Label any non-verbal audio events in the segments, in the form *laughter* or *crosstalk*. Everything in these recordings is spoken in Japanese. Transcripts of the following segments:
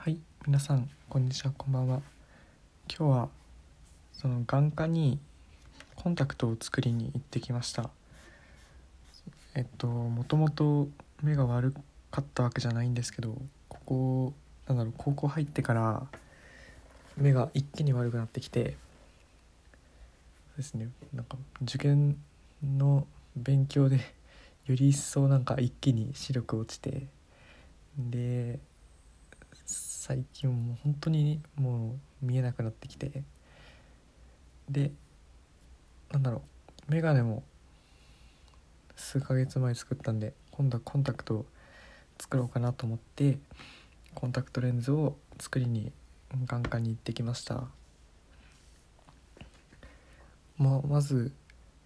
はい皆さんこんにちはこんばんは。今日はその眼科にコンタクトを作りに行ってきました。えっともともと目が悪かったわけじゃないんですけどここなんだろう高校入ってから目が一気に悪くなってきてですねなんか受験の勉強でより一層なんか一気に視力落ちてで最近もう本当にもう見えなくなってきて。でなんだろう。眼鏡も数ヶ月前作ったんで今度はコンタクトを作ろうかなと思ってコンタクトレンズを作りに眼科に行ってきました。まあまず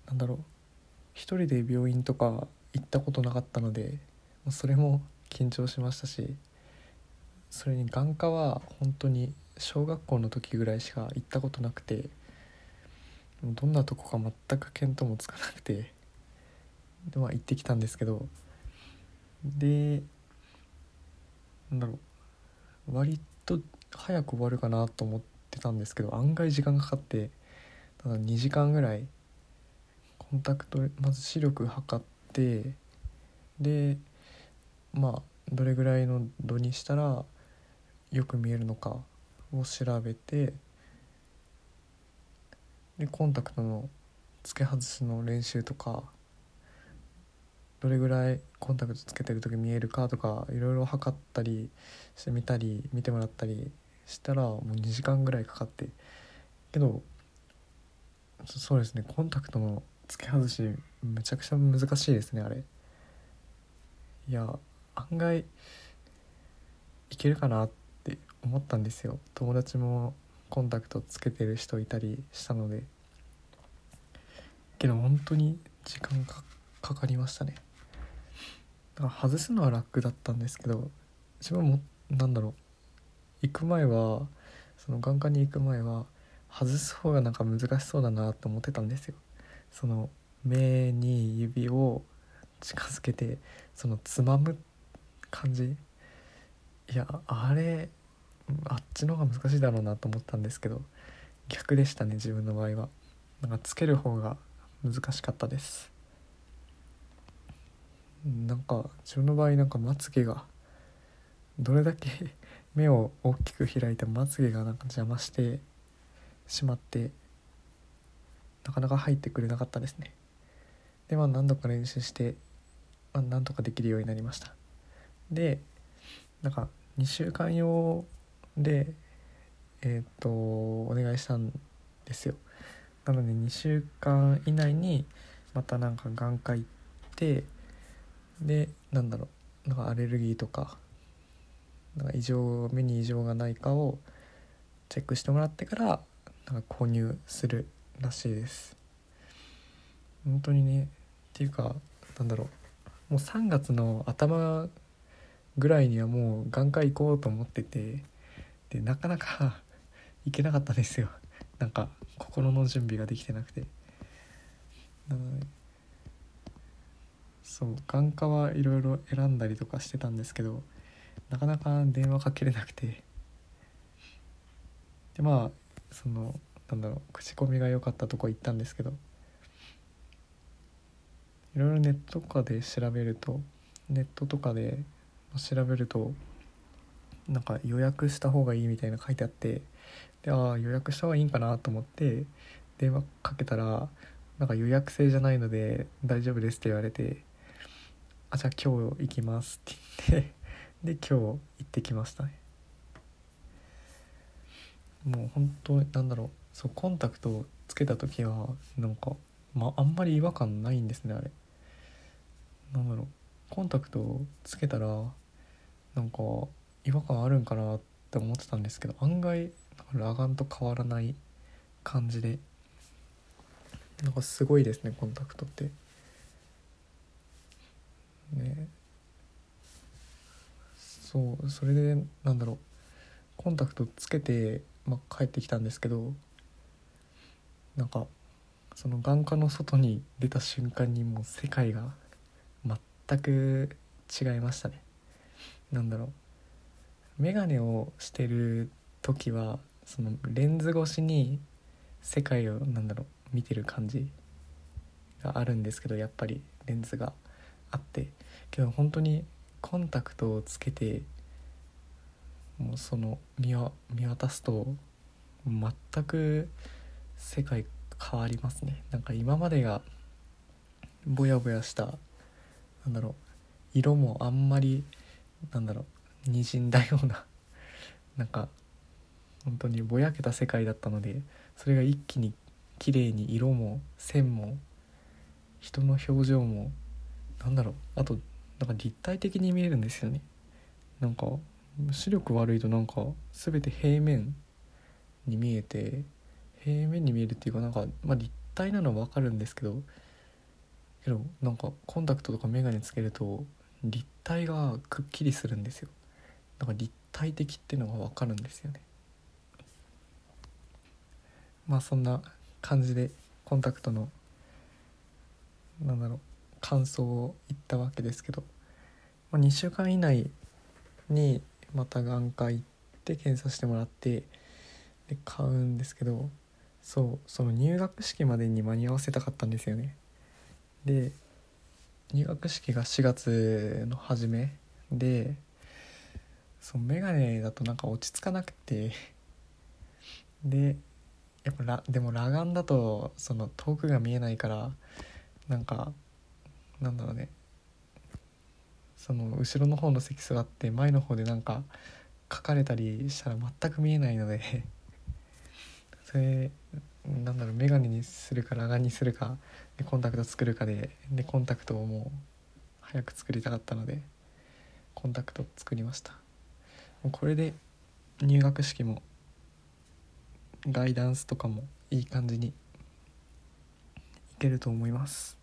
なんだろう。一人で病院とか行ったことなかったのでそれも緊張しましたし。それに眼科は本当に小学校の時ぐらいしか行ったことなくてどんなとこか全く見当もつかなくてでまあ行ってきたんですけどでなんだろう割と早く終わるかなと思ってたんですけど案外時間かかってただ2時間ぐらいコンタクトまず視力測ってでまあどれぐらいの度にしたらよく見えるのかを調べてでコンタクトの付け外しの練習とかどれぐらいコンタクトつけてる時見えるかとかいろいろ測ったりしてみたり見てもらったりしたらもう2時間ぐらいかかって。けどそうですねコンタクトの付け外しめちゃくちゃ難しいですねあれ。いや案外いけるかな思ったんですよ。友達もコンタクトつけてる人いたりしたので。けど本当に時間がかかりましたね。だから外すのは楽だったんですけど自分もなんだろう。行く前はその眼科に行く前は外す方がなんか難しそうだなと思ってたんですよ。その目に指を近づけてそのつまむ感じ。いやあれあっちの方が難しいだろうなと思ったんですけど逆でしたね自分の場合は。なんかつける方が難しかったです。なんか自分の場合なんかまつげがどれだけ *laughs* 目を大きく開いてもまつげがなんか邪魔してしまってなかなか入ってくれなかったですね。でまあ何度か練習して、まあ、なんとかできるようになりました。でなんか2週間用でえっ、とお願いしたんですよ。なので2週間以内にまたなんか眼科行ってでなんだろうなんかアレルギーとかなんか異常目に異常がないかをチェックしてもらってからなんか購入するらしいです。本当にねっていうかなんだろうもう3月の頭ぐらいにはもう眼科行こうと思っててでなかなか *laughs* 行けなかったんですよ。なんか心の準備ができてなくて。なのでそう眼科はいろいろ選んだりとかしてたんですけどなかなか電話かけれなくて。でまあそのなんだろう口コミが良かったとこ行ったんですけどいろいろネットとかで調べるとネットとかで調べるとなんか予約した方がいいみたいな書いてあってでああ予約した方がいいんかなと思って電話かけたらなんか予約制じゃないので大丈夫ですって言われてあじゃあ今日行きますって言って *laughs* で今日行ってきましたね。もう本当なんだろうそうコンタクトをつけた時はなんか、まあんまり違和感ないんですねあれ。なんだろうコンタクトをつけたらなんか違和感あるんかなって思ってたんですけど案外裸眼と変わらない感じでなんかすごいですねコンタクトって。ね。そうそれでなんだろうコンタクトつけて、まあ、帰ってきたんですけどなんかその眼科の外に出た瞬間にもう世界が全く違いましたね。なんだろう。眼鏡をしてる時はそのレンズ越しに世界をなんだろう見てる感じがあるんですけどやっぱりレンズがあって。けど本当にコンタクトをつけてもうその見見渡すと全く世界変わりますね。なんか今までがぼやぼやしたなんだろう色もあんまりなんだろうにじんだような *laughs* なんか本当にぼやけた世界だったのでそれが一気に綺麗に色も線も人の表情もなんだろうあとなんか立体的に見えるんですよね。なんか視力悪いとなんか全て平面に見えて平面に見えるっていうかなんか、まあ、立体なのは分かるんですけどけどなんかコンタクトとか眼鏡つけると立体がくっきりするんですよ。なんか立体的っていうのが分かるんですよね。まあそんな感じでコンタクトのなんだろう感想を言ったわけですけど、まあ、2週間以内にまた眼科行って検査してもらってで買うんですけどそうその入学式までに間に合わせたかったんですよね。で入学式が4月の初めでそう眼鏡だとなんか落ち着かなくて。でやっぱらでも裸眼だとその遠くが見えないからなんかなんだろうね。その後ろの方の席座って前の方でなんか書かれたりしたら全く見えないので。*laughs* それなんだろう眼鏡にするか裸眼にするかでコンタクト作るかででコンタクトをもう早く作りたかったのでコンタクト作りました。うこれで入学式もガイダンスとかもいい感じにいけると思います。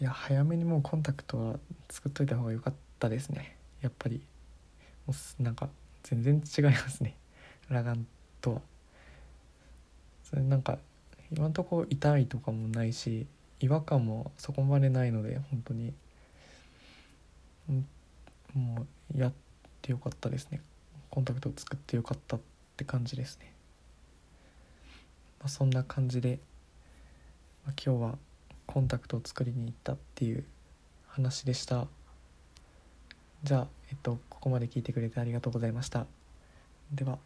いや早めにもうコンタクトは作っといた方が良かったですね。やっぱり。もうなんか全然違いますね。裸眼とは。それなんか今んとこ痛いとかもないし違和感もそこまでないので本当に。もうやってよかったですね。コンタクトを作ってよかったって感じですね、まあ、そんな感じで、まあ、今日はコンタクトを作りに行ったっていう話でした。じゃあ、えっと、ここまで聞いてくれてありがとうございました。では。